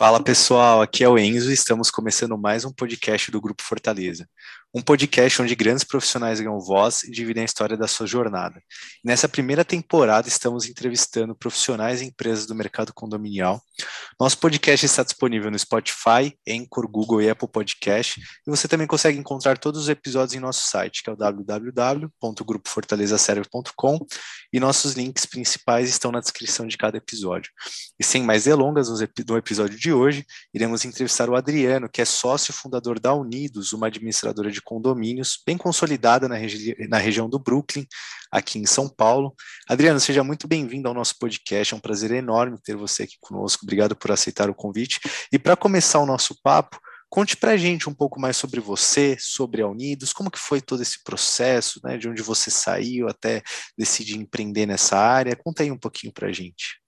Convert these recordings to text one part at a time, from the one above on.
Fala pessoal, aqui é o Enzo e estamos começando mais um podcast do Grupo Fortaleza. Um podcast onde grandes profissionais ganham voz e dividem a história da sua jornada. nessa primeira temporada estamos entrevistando profissionais e empresas do mercado condominial. Nosso podcast está disponível no Spotify, Anchor, Google e Apple Podcast. E você também consegue encontrar todos os episódios em nosso site, que é o www.grupofortalezaserve.com e nossos links principais estão na descrição de cada episódio. E sem mais delongas, no episódio de hoje, iremos entrevistar o Adriano, que é sócio fundador da Unidos, uma administradora de de condomínios, bem consolidada na, regi na região do Brooklyn, aqui em São Paulo. Adriano, seja muito bem-vindo ao nosso podcast, é um prazer enorme ter você aqui conosco, obrigado por aceitar o convite. E para começar o nosso papo, Conte para a gente um pouco mais sobre você, sobre a Unidos, como que foi todo esse processo, né, de onde você saiu até decidir empreender nessa área. Conta aí um pouquinho para a gente.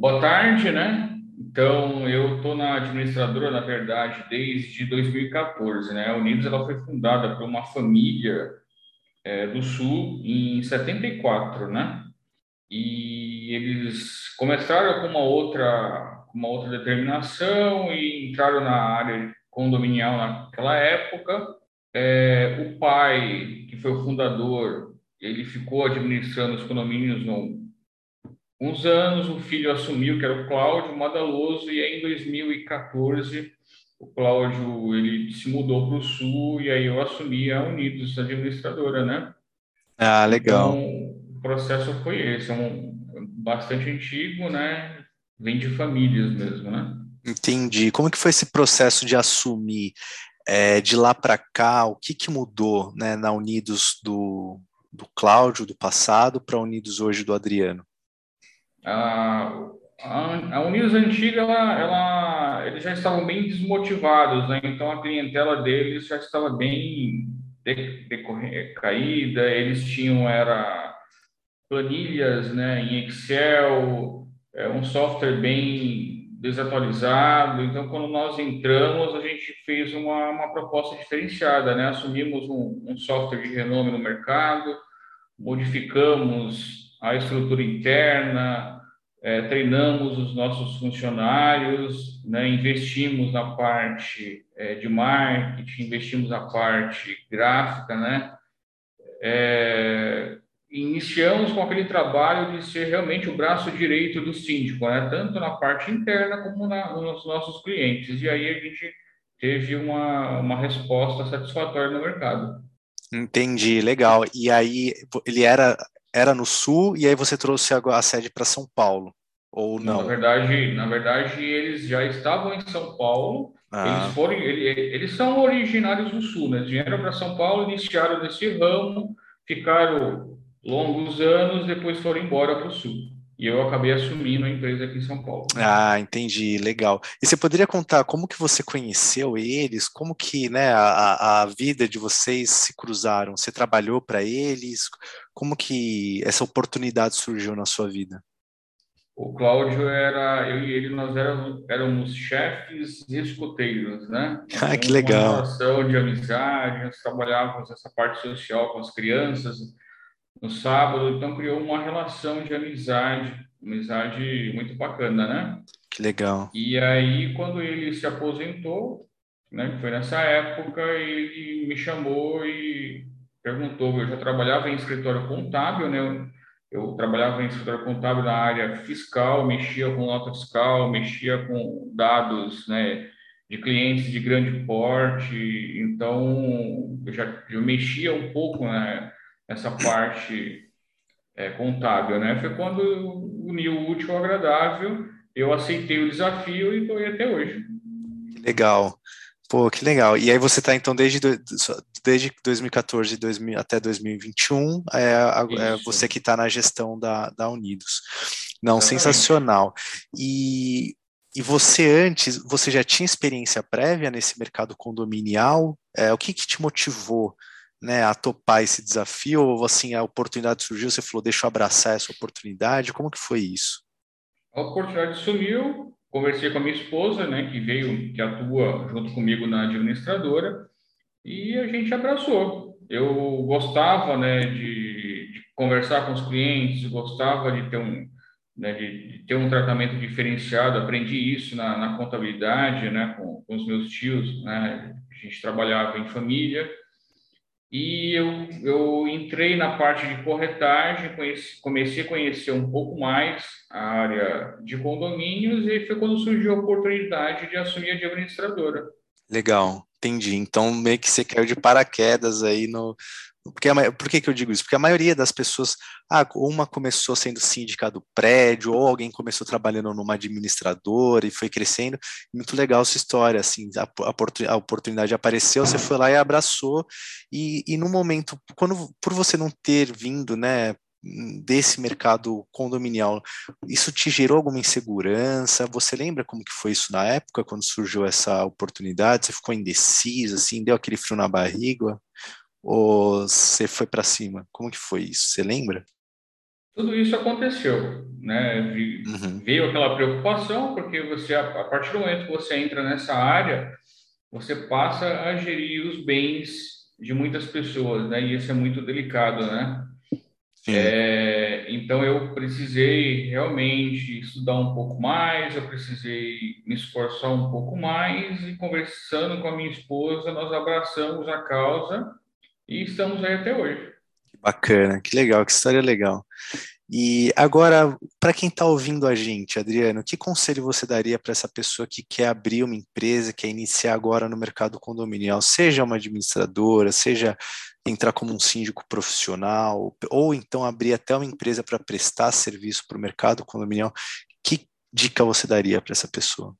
Boa tarde, né? Então, eu estou na administradora, na verdade, desde 2014, né? A Unidos ela foi fundada por uma família é, do Sul em 74, né? E eles começaram com uma outra, uma outra determinação e entraram na área condominial naquela época. É, o pai, que foi o fundador, ele ficou administrando os condomínios no uns anos, o filho assumiu, que era o Cláudio Madaloso, e aí em 2014 o Cláudio ele se mudou para o Sul e aí eu assumi a Unidos, administradora, né? Ah, legal. Então, o processo foi esse, é um bastante antigo, né? Vem de famílias mesmo, né? Entendi. Como que foi esse processo de assumir é, de lá para cá? O que, que mudou né, na Unidos do, do Cláudio do passado para a Unidos hoje do Adriano? A, a, Unidos antiga, ela, ela, eles já estavam bem desmotivados, né? Então a clientela deles já estava bem decaída, eles tinham era planilhas, né, em Excel, é, um software bem desatualizado. Então, quando nós entramos, a gente fez uma, uma proposta diferenciada, né? Assumimos um, um software de renome no mercado, modificamos a estrutura interna, é, treinamos os nossos funcionários, né, investimos na parte é, de marketing, investimos na parte gráfica, né, é, iniciamos com aquele trabalho de ser realmente o braço direito do síndico, né, tanto na parte interna como na, nos nossos clientes, e aí a gente teve uma, uma resposta satisfatória no mercado. Entendi, legal. E aí ele era era no Sul e aí você trouxe a, a sede para São Paulo, ou não? Na verdade, na verdade, eles já estavam em São Paulo. Ah. Eles foram, eles, eles são originários do Sul, né? Eles vieram para São Paulo, iniciaram nesse ramo, ficaram longos anos, depois foram embora para o Sul. E eu acabei assumindo a empresa aqui em São Paulo. Ah, entendi, legal. E você poderia contar como que você conheceu eles? Como que né, a, a vida de vocês se cruzaram? Você trabalhou para eles? Como que essa oportunidade surgiu na sua vida? O Cláudio era, eu e ele, nós éramos, éramos chefes e escuteiros, né? ah, que legal. Uma relação de amizade, nós trabalhávamos essa parte social com as crianças, no sábado, então criou uma relação de amizade, amizade muito bacana, né? Que legal. E aí, quando ele se aposentou, né, foi nessa época, ele me chamou e perguntou, eu já trabalhava em escritório contábil, né? Eu trabalhava em escritório contábil na área fiscal, mexia com nota fiscal, mexia com dados, né, de clientes de grande porte, então eu já eu mexia um pouco, né, essa parte é, contábil, né? Foi quando uniu o útil ao agradável, eu aceitei o desafio e estou aí até hoje. Que legal. Pô, que legal. E aí você está, então, desde, desde 2014 2000, até 2021, é, é você que está na gestão da, da Unidos. Não, Exatamente. sensacional. E, e você antes, você já tinha experiência prévia nesse mercado condominial? É, o que, que te motivou né, a topar esse desafio? Ou assim, a oportunidade surgiu, você falou, deixa eu abraçar essa oportunidade? Como que foi isso? A oportunidade sumiu, conversei com a minha esposa, né, que veio, que atua junto comigo na administradora, e a gente abraçou. Eu gostava, né, de, de conversar com os clientes, gostava de ter um, né, de, de, ter um tratamento diferenciado. Aprendi isso na, na contabilidade, né, com, com, os meus tios. Né, a gente trabalhava em família. E eu, eu entrei na parte de corretagem, conheci, comecei a conhecer um pouco mais a área de condomínios e foi quando surgiu a oportunidade de assumir a de administradora. Legal, entendi. Então, meio que você caiu de paraquedas aí no, porque a, por que, que eu digo isso? Porque a maioria das pessoas, ah, uma começou sendo síndica do prédio, ou alguém começou trabalhando numa administradora e foi crescendo. Muito legal essa história, assim, a, a oportunidade apareceu, você foi lá e abraçou, e, e no momento, quando por você não ter vindo, né, desse mercado condominial, isso te gerou alguma insegurança? Você lembra como que foi isso na época, quando surgiu essa oportunidade? Você ficou indeciso, assim, deu aquele frio na barriga? Ou você foi para cima? Como que foi isso? Você lembra? Tudo isso aconteceu, né? Uhum. Veio aquela preocupação porque você a partir do momento que você entra nessa área, você passa a gerir os bens de muitas pessoas, né? E isso é muito delicado, né? É, então eu precisei realmente estudar um pouco mais, eu precisei me esforçar um pouco mais e conversando com a minha esposa nós abraçamos a causa e estamos aí até hoje. Que bacana, que legal, que história legal. E agora, para quem está ouvindo a gente, Adriano, que conselho você daria para essa pessoa que quer abrir uma empresa, quer iniciar agora no mercado condominial, seja uma administradora, seja entrar como um síndico profissional, ou então abrir até uma empresa para prestar serviço para o mercado condominial? Que dica você daria para essa pessoa?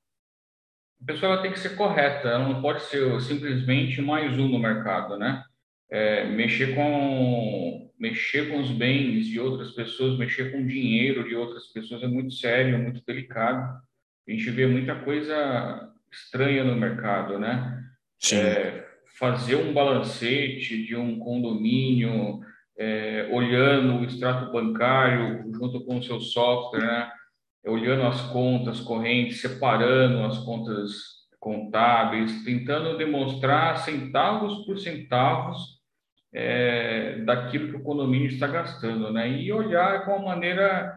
A pessoa tem que ser correta, ela não pode ser simplesmente mais um no mercado, né? É, mexer com mexer com os bens de outras pessoas, mexer com o dinheiro de outras pessoas é muito sério, é muito delicado. A gente vê muita coisa estranha no mercado, né? É, fazer um balancete de um condomínio, é, olhando o extrato bancário junto com o seu software, né? olhando as contas correntes, separando as contas contábeis, tentando demonstrar centavos por centavos é, daquilo que o condomínio está gastando, né? E olhar com uma maneira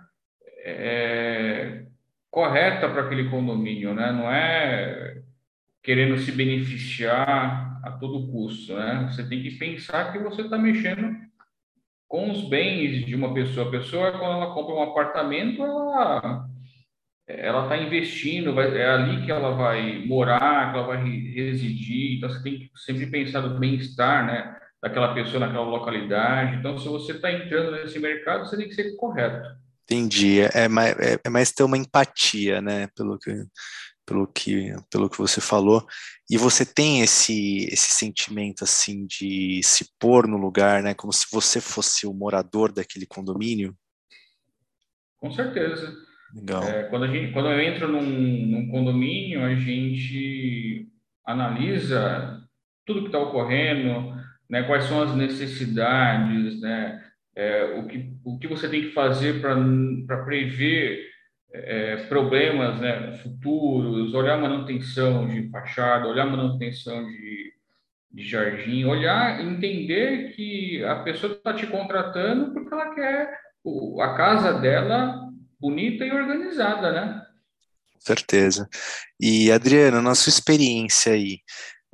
é, correta para aquele condomínio, né? Não é querendo se beneficiar a todo custo, né? Você tem que pensar que você está mexendo com os bens de uma pessoa. A pessoa, quando ela compra um apartamento, ela ela está investindo, vai, é ali que ela vai morar, que ela vai residir. Então, você tem que sempre pensar no bem-estar, né? Daquela pessoa naquela localidade. Então, se você está entrando nesse mercado, você tem que ser correto. Entendi. É, é mais, é, é mais ter uma empatia, né? Pelo que, pelo que, pelo que você falou. E você tem esse, esse sentimento, assim, de se pôr no lugar, né? Como se você fosse o morador daquele condomínio? Com certeza. Legal. É, quando, a gente, quando eu entro num, num condomínio, a gente analisa tudo que está ocorrendo, né, quais são as necessidades, né, é, o, que, o que você tem que fazer para prever é, problemas né, futuros, olhar manutenção de fachada, olhar manutenção de, de jardim, olhar, entender que a pessoa está te contratando porque ela quer a casa dela bonita e organizada, né? certeza. E Adriano, na sua experiência aí,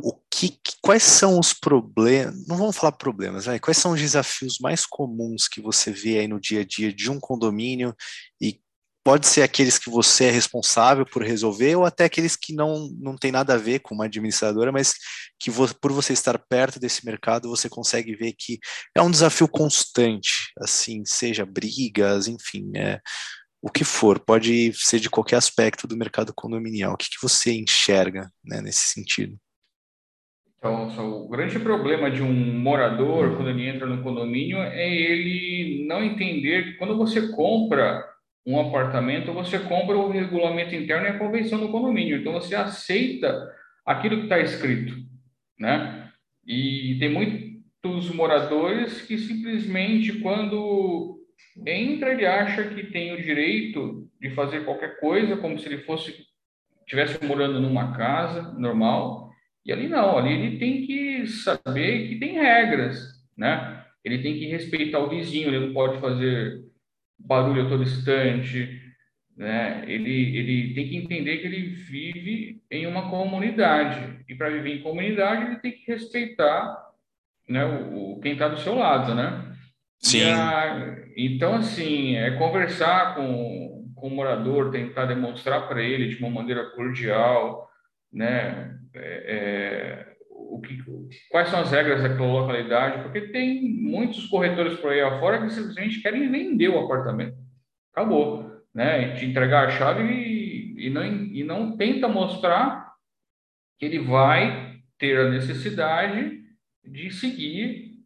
o que, quais são os problemas, não vamos falar problemas, né? quais são os desafios mais comuns que você vê aí no dia a dia de um condomínio e pode ser aqueles que você é responsável por resolver ou até aqueles que não, não tem nada a ver com uma administradora, mas que por você estar perto desse mercado você consegue ver que é um desafio constante, assim, seja brigas, enfim, é, o que for, pode ser de qualquer aspecto do mercado condominial. O que, que você enxerga né, nesse sentido? Então, o grande problema de um morador, quando ele entra no condomínio, é ele não entender que quando você compra um apartamento, você compra o regulamento interno e a convenção do condomínio. Então, você aceita aquilo que está escrito, né? E tem muitos moradores que simplesmente, quando entra, ele acha que tem o direito de fazer qualquer coisa, como se ele fosse estivesse morando numa casa normal, e ali não, ali ele tem que saber que tem regras, né? Ele tem que respeitar o vizinho, ele não pode fazer barulho a todo instante, né, ele, ele tem que entender que ele vive em uma comunidade. E para viver em comunidade, ele tem que respeitar né, o, o quem está do seu lado, né? Sim. A, então, assim, é conversar com, com o morador, tentar demonstrar para ele de uma maneira cordial, né? É, é, o que, quais são as regras daquela localidade, porque tem muitos corretores por aí afora que simplesmente querem vender o apartamento. Acabou né? Te entregar a chave e, e, não, e não tenta mostrar que ele vai ter a necessidade de seguir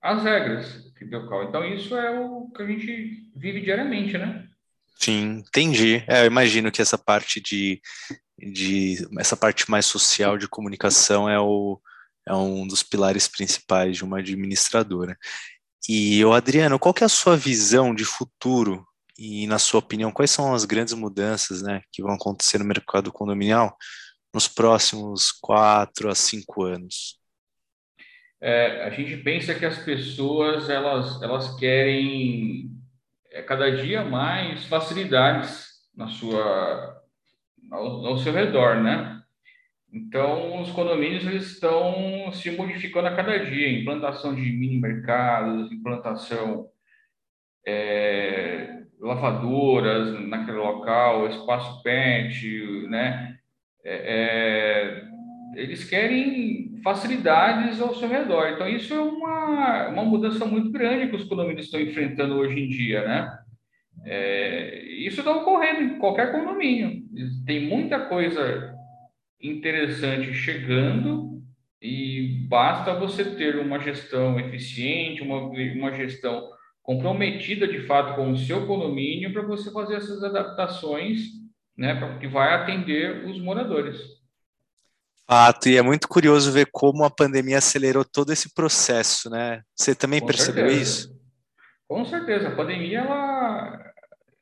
as regras Então, isso é o que a gente vive diariamente, né? Sim, entendi. É, eu imagino que essa parte de, de essa parte mais social de comunicação é, o, é um dos pilares principais de uma administradora. E o Adriano, qual que é a sua visão de futuro e, na sua opinião, quais são as grandes mudanças né, que vão acontecer no mercado condominial nos próximos quatro a cinco anos? É, a gente pensa que as pessoas elas, elas querem é, cada dia mais facilidades na sua, ao, ao seu redor, né? Então, os condomínios eles estão se modificando a cada dia, implantação de mini mercados, implantação é, lavadoras naquele local, espaço pet, né? É, é, eles querem facilidades ao seu redor. Então, isso é uma, uma mudança muito grande que os condomínios estão enfrentando hoje em dia, né? É, isso está ocorrendo em qualquer condomínio. Tem muita coisa interessante chegando e basta você ter uma gestão eficiente, uma, uma gestão comprometida de fato com o seu condomínio para você fazer essas adaptações, né, que vai atender os moradores. Fato, e é muito curioso ver como a pandemia acelerou todo esse processo, né? Você também com percebeu certeza. isso? Com certeza, a pandemia ela,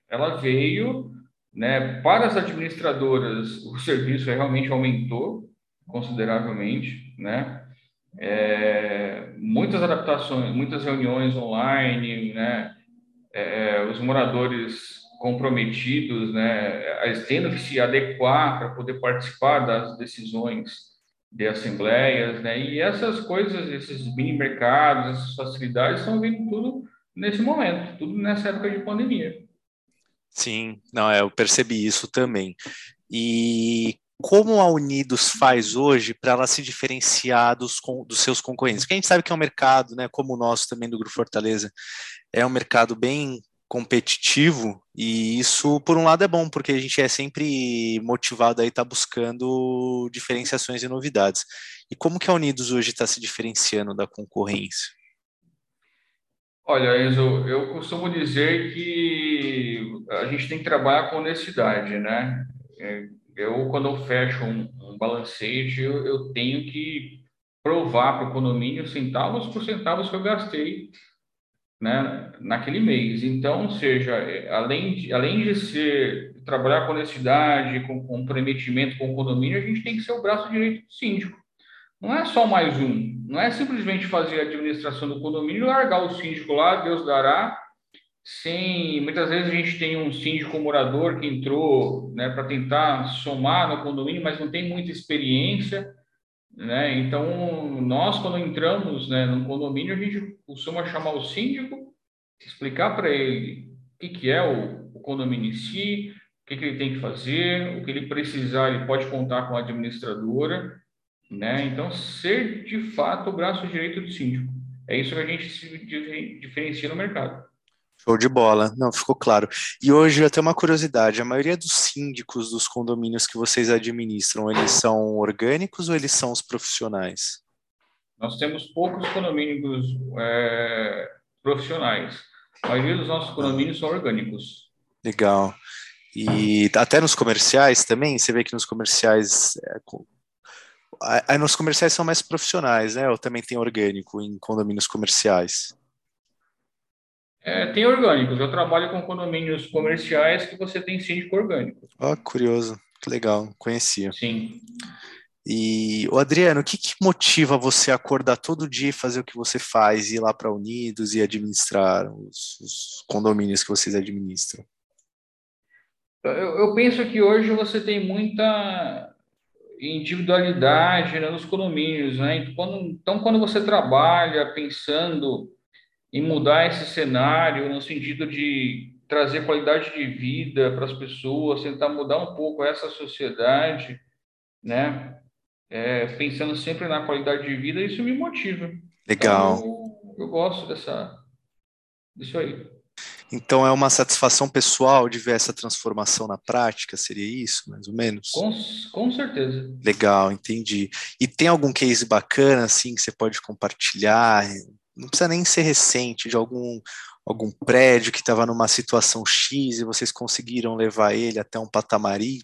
ela veio, né, para as administradoras, o serviço realmente aumentou consideravelmente, né? é, muitas adaptações, muitas reuniões online, né? É, os moradores comprometidos, né? Tendo que se adequar para poder participar das decisões de assembleias, né? E essas coisas, esses mini mercados, essas facilidades estão vindo tudo nesse momento, tudo nessa época de pandemia. Sim, não, é, eu percebi isso também. E como a Unidos faz hoje para ela se diferenciar dos, dos seus concorrentes? Porque a gente sabe que é um mercado, né, como o nosso também do Grupo Fortaleza, é um mercado bem competitivo e isso por um lado é bom porque a gente é sempre motivado a estar tá buscando diferenciações e novidades. E como que a Unidos hoje está se diferenciando da concorrência? Olha, Enzo, eu costumo dizer que a gente tem que trabalhar com honestidade, né? É, eu, quando eu fecho um, um balanceio, eu, eu tenho que provar para o condomínio centavos por centavos que eu gastei né, naquele mês. Então, seja, além de, além de ser trabalhar com honestidade, com comprometimento com o condomínio, a gente tem que ser o braço direito do síndico. Não é só mais um, não é simplesmente fazer a administração do condomínio, largar o síndico lá, Deus dará, sem muitas vezes a gente tem um síndico morador que entrou né, para tentar somar no condomínio, mas não tem muita experiência, né? Então nós quando entramos né, no condomínio a gente costuma chamar o síndico, explicar para ele o que, que é o, o, condomínio em si, o que, que ele tem que fazer, o que ele precisar ele pode contar com a administradora, né? Então ser de fato o braço direito do síndico é isso que a gente se diferencia no mercado. Show de bola, não, ficou claro. E hoje até uma curiosidade, a maioria dos síndicos dos condomínios que vocês administram, eles são orgânicos ou eles são os profissionais? Nós temos poucos condomínios é, profissionais. A maioria dos nossos condomínios são orgânicos. Legal. E até nos comerciais também, você vê que nos comerciais é, Aí nos comerciais são mais profissionais, né? Ou também tem orgânico em condomínios comerciais? É, tem orgânicos. Eu trabalho com condomínios comerciais que você tem síndico orgânico. Ó, oh, curioso. Que legal. Conhecia. Sim. E, o Adriano, o que, que, motiva você a acordar todo dia e fazer o que você faz, ir lá para Unidos e administrar os, os, condomínios que vocês administram? Eu, eu penso que hoje você tem muita individualidade né, nos condomínios, né? Então quando, então, quando você trabalha pensando em mudar esse cenário no sentido de trazer qualidade de vida para as pessoas, tentar mudar um pouco essa sociedade, né? É, pensando sempre na qualidade de vida, isso me motiva. Legal. Então, eu, eu gosto dessa, disso aí. Então é uma satisfação pessoal de ver essa transformação na prática, seria isso, mais ou menos? Com, com certeza. Legal, entendi. E tem algum case bacana assim que você pode compartilhar? Não precisa nem ser recente, de algum algum prédio que estava numa situação X e vocês conseguiram levar ele até um patamar Y?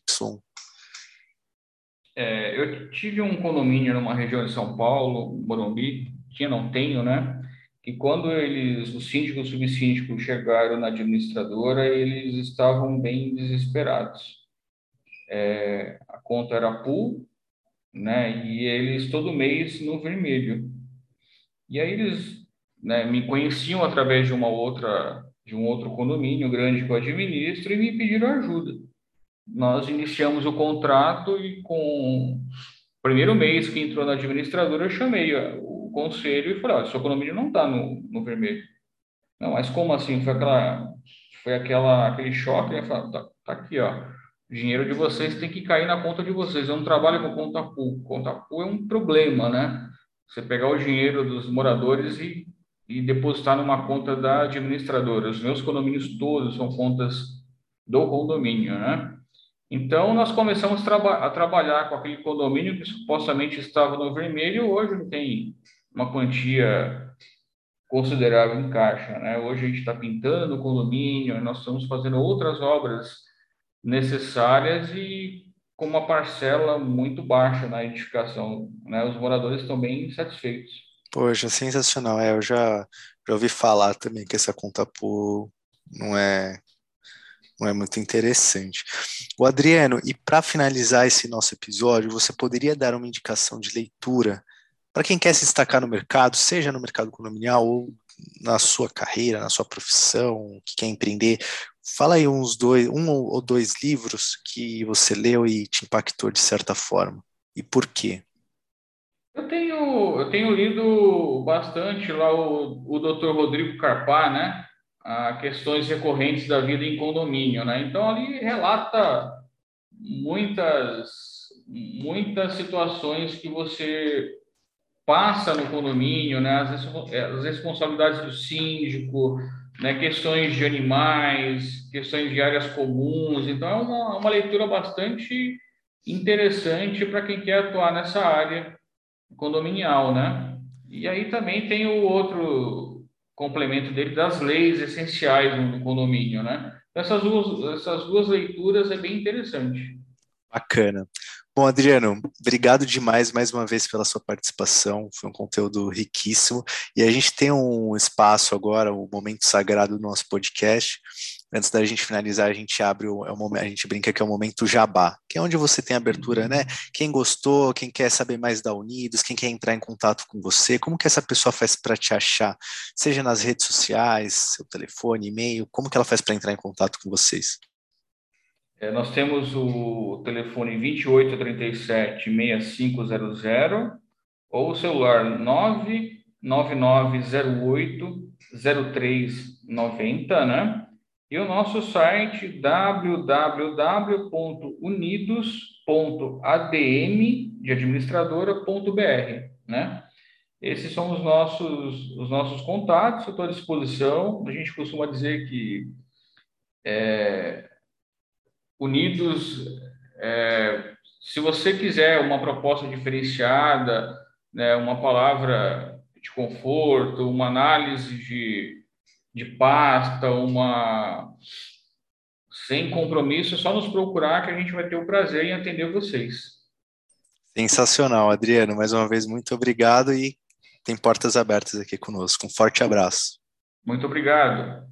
É, eu tive um condomínio numa região de São Paulo, Morumbi, tinha, não tenho, né? Que quando eles, os síndicos e subsíndicos chegaram na administradora, eles estavam bem desesperados. É, a conta era pool, né, e eles todo mês no vermelho. E aí eles né, me conheciam através de uma outra, de um outro condomínio grande que eu administro e me pediram ajuda. Nós iniciamos o contrato e com o primeiro mês que entrou na administradora, eu chamei conselho e falei, olha, seu condomínio não está no, no vermelho. Não, mas como assim? Foi aquela, foi aquela, aquele choque, né? Falei, tá, tá aqui, ó. O dinheiro de vocês tem que cair na conta de vocês. Eu não trabalho com conta pool. Conta pool é um problema, né? Você pegar o dinheiro dos moradores e, e depositar numa conta da administradora. Os meus condomínios todos são contas do condomínio, né? Então, nós começamos a trabalhar com aquele condomínio que supostamente estava no vermelho, hoje não tem uma quantia considerável em caixa. Né? Hoje a gente está pintando o condomínio, nós estamos fazendo outras obras necessárias e com uma parcela muito baixa na edificação. Né? Os moradores estão bem satisfeitos. Poxa, sensacional. É, eu já, já ouvi falar também que essa conta por não é não é muito interessante. O Adriano, e para finalizar esse nosso episódio, você poderia dar uma indicação de leitura para quem quer se destacar no mercado, seja no mercado condominial ou na sua carreira, na sua profissão, que quer empreender, fala aí uns dois, um ou dois livros que você leu e te impactou de certa forma e por quê? Eu tenho, eu tenho lido bastante lá o, o Dr. Rodrigo Carpá, né? A questões recorrentes da vida em condomínio, né? Então ali relata muitas muitas situações que você passa no condomínio, né, as, as responsabilidades do síndico, né, questões de animais, questões de áreas comuns. Então, é uma, uma leitura bastante interessante para quem quer atuar nessa área condominial, né? E aí também tem o outro complemento dele das leis essenciais no condomínio, né? Essas duas, essas duas leituras é bem interessante. Bacana. Bom, Adriano, obrigado demais mais uma vez pela sua participação. Foi um conteúdo riquíssimo. E a gente tem um espaço agora, o um momento sagrado do nosso podcast. Antes da gente finalizar, a gente abre o, é o momento, a gente brinca que é o momento jabá, que é onde você tem abertura, né? Quem gostou, quem quer saber mais da Unidos, quem quer entrar em contato com você, como que essa pessoa faz para te achar? Seja nas redes sociais, seu telefone, e-mail, como que ela faz para entrar em contato com vocês? É, nós temos o telefone 2837-6500 ou o celular 99908-0390, né? E o nosso site www.unidos.adm de administradora.br, né? Esses são os nossos, os nossos contatos, estou à disposição. A gente costuma dizer que é, unidos. É, se você quiser uma proposta diferenciada, né, uma palavra de conforto, uma análise de, de pasta, uma sem compromisso, é só nos procurar que a gente vai ter o prazer em atender vocês. Sensacional, Adriano. Mais uma vez, muito obrigado e tem portas abertas aqui conosco. Um forte abraço. Muito obrigado.